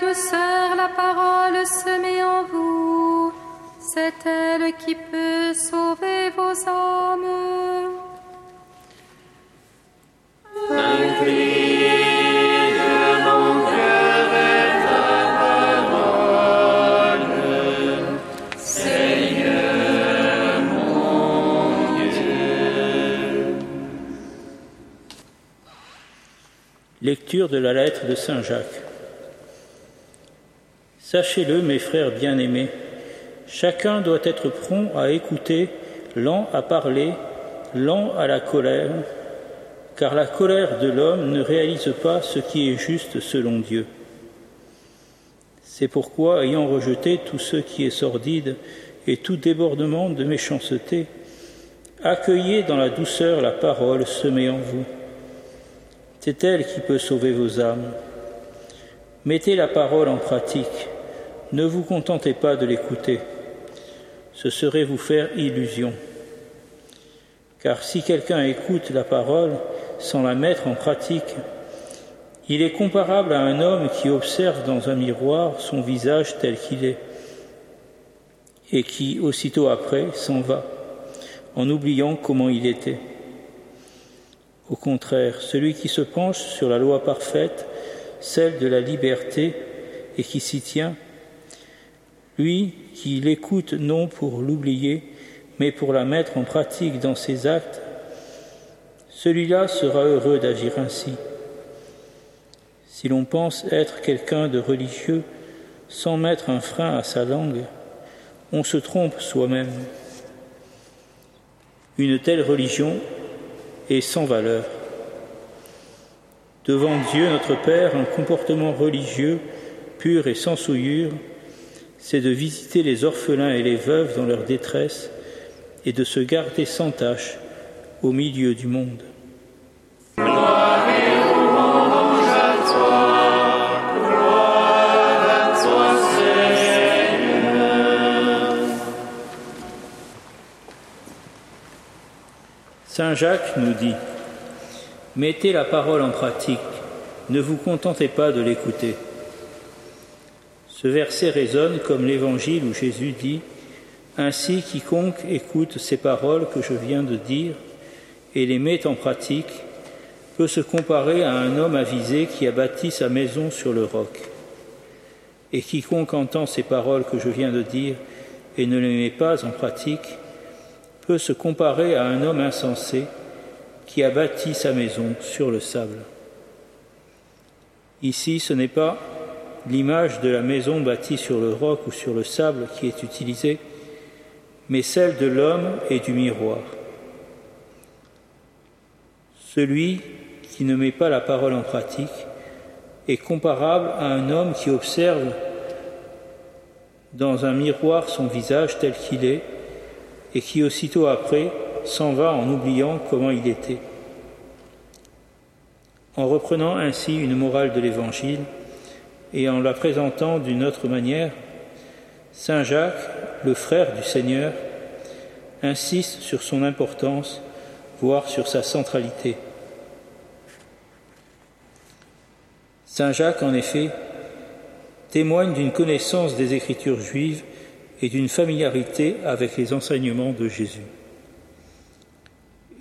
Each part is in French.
Douceur la parole semée en vous. C'est elle qui peut sauver vos âmes. Lecture de la lettre de Saint Jacques. Sachez-le, mes frères bien-aimés, chacun doit être prompt à écouter, lent à parler, lent à la colère, car la colère de l'homme ne réalise pas ce qui est juste selon Dieu. C'est pourquoi, ayant rejeté tout ce qui est sordide et tout débordement de méchanceté, accueillez dans la douceur la parole semée en vous c'est elle qui peut sauver vos âmes. Mettez la parole en pratique. Ne vous contentez pas de l'écouter. Ce serait vous faire illusion. Car si quelqu'un écoute la parole sans la mettre en pratique, il est comparable à un homme qui observe dans un miroir son visage tel qu'il est et qui, aussitôt après, s'en va, en oubliant comment il était. Au contraire, celui qui se penche sur la loi parfaite, celle de la liberté, et qui s'y tient, lui qui l'écoute non pour l'oublier, mais pour la mettre en pratique dans ses actes, celui-là sera heureux d'agir ainsi. Si l'on pense être quelqu'un de religieux sans mettre un frein à sa langue, on se trompe soi-même. Une telle religion et sans valeur. Devant Dieu notre Père, un comportement religieux pur et sans souillure, c'est de visiter les orphelins et les veuves dans leur détresse et de se garder sans tâche au milieu du monde. Saint Jacques nous dit, Mettez la parole en pratique, ne vous contentez pas de l'écouter. Ce verset résonne comme l'évangile où Jésus dit, Ainsi quiconque écoute ces paroles que je viens de dire et les met en pratique peut se comparer à un homme avisé qui a bâti sa maison sur le roc. Et quiconque entend ces paroles que je viens de dire et ne les met pas en pratique peut se comparer à un homme insensé qui a bâti sa maison sur le sable. Ici, ce n'est pas l'image de la maison bâtie sur le roc ou sur le sable qui est utilisée, mais celle de l'homme et du miroir. Celui qui ne met pas la parole en pratique est comparable à un homme qui observe dans un miroir son visage tel qu'il est et qui aussitôt après s'en va en oubliant comment il était. En reprenant ainsi une morale de l'Évangile et en la présentant d'une autre manière, Saint Jacques, le frère du Seigneur, insiste sur son importance, voire sur sa centralité. Saint Jacques, en effet, témoigne d'une connaissance des Écritures juives et d'une familiarité avec les enseignements de Jésus.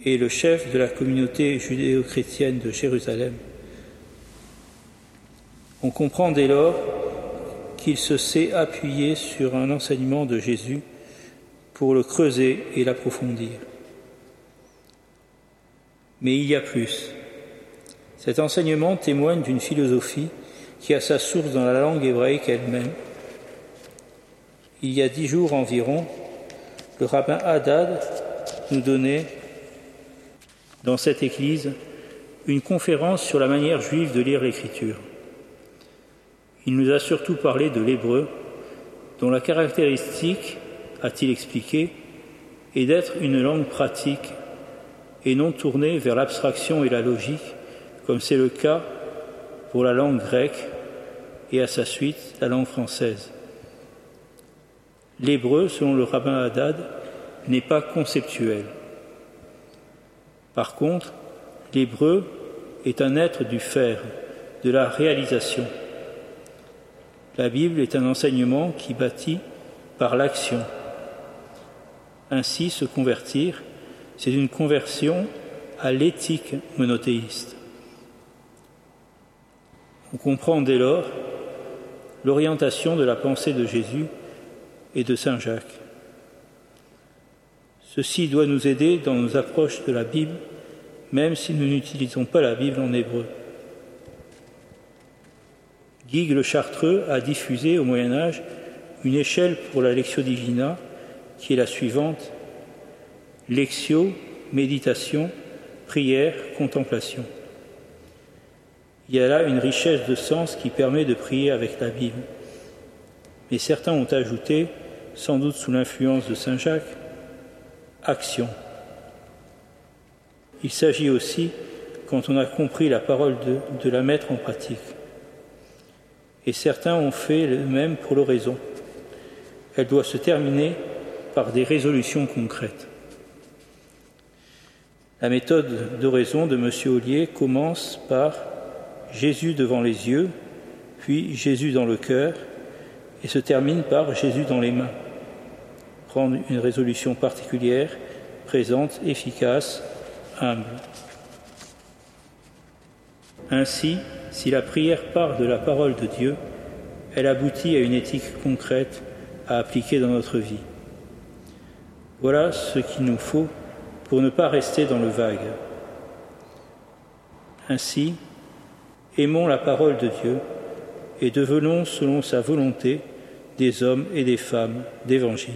Et le chef de la communauté judéo-chrétienne de Jérusalem. On comprend dès lors qu'il se sait appuyer sur un enseignement de Jésus pour le creuser et l'approfondir. Mais il y a plus. Cet enseignement témoigne d'une philosophie qui a sa source dans la langue hébraïque elle-même il y a dix jours environ, le rabbin Haddad nous donnait dans cette église une conférence sur la manière juive de lire l'écriture. Il nous a surtout parlé de l'hébreu, dont la caractéristique, a-t-il expliqué, est d'être une langue pratique et non tournée vers l'abstraction et la logique, comme c'est le cas pour la langue grecque et à sa suite la langue française. L'hébreu, selon le rabbin Haddad, n'est pas conceptuel. Par contre, l'hébreu est un être du faire, de la réalisation. La Bible est un enseignement qui bâtit par l'action. Ainsi, se convertir, c'est une conversion à l'éthique monothéiste. On comprend dès lors l'orientation de la pensée de Jésus et de Saint Jacques. Ceci doit nous aider dans nos approches de la Bible, même si nous n'utilisons pas la Bible en hébreu. Guy le Chartreux a diffusé au Moyen Âge une échelle pour la Lectio Divina qui est la suivante Lectio, méditation, prière, contemplation. Il y a là une richesse de sens qui permet de prier avec la Bible. Mais certains ont ajouté, sans doute sous l'influence de Saint Jacques, action. Il s'agit aussi, quand on a compris la parole, de la mettre en pratique. Et certains ont fait le même pour l'oraison. Elle doit se terminer par des résolutions concrètes. La méthode d'oraison de M. Ollier commence par Jésus devant les yeux, puis Jésus dans le cœur, et se termine par Jésus dans les mains. Prendre une résolution particulière, présente, efficace, humble. Ainsi, si la prière part de la parole de Dieu, elle aboutit à une éthique concrète à appliquer dans notre vie. Voilà ce qu'il nous faut pour ne pas rester dans le vague. Ainsi, aimons la parole de Dieu et devenons selon sa volonté des hommes et des femmes d'Évangile.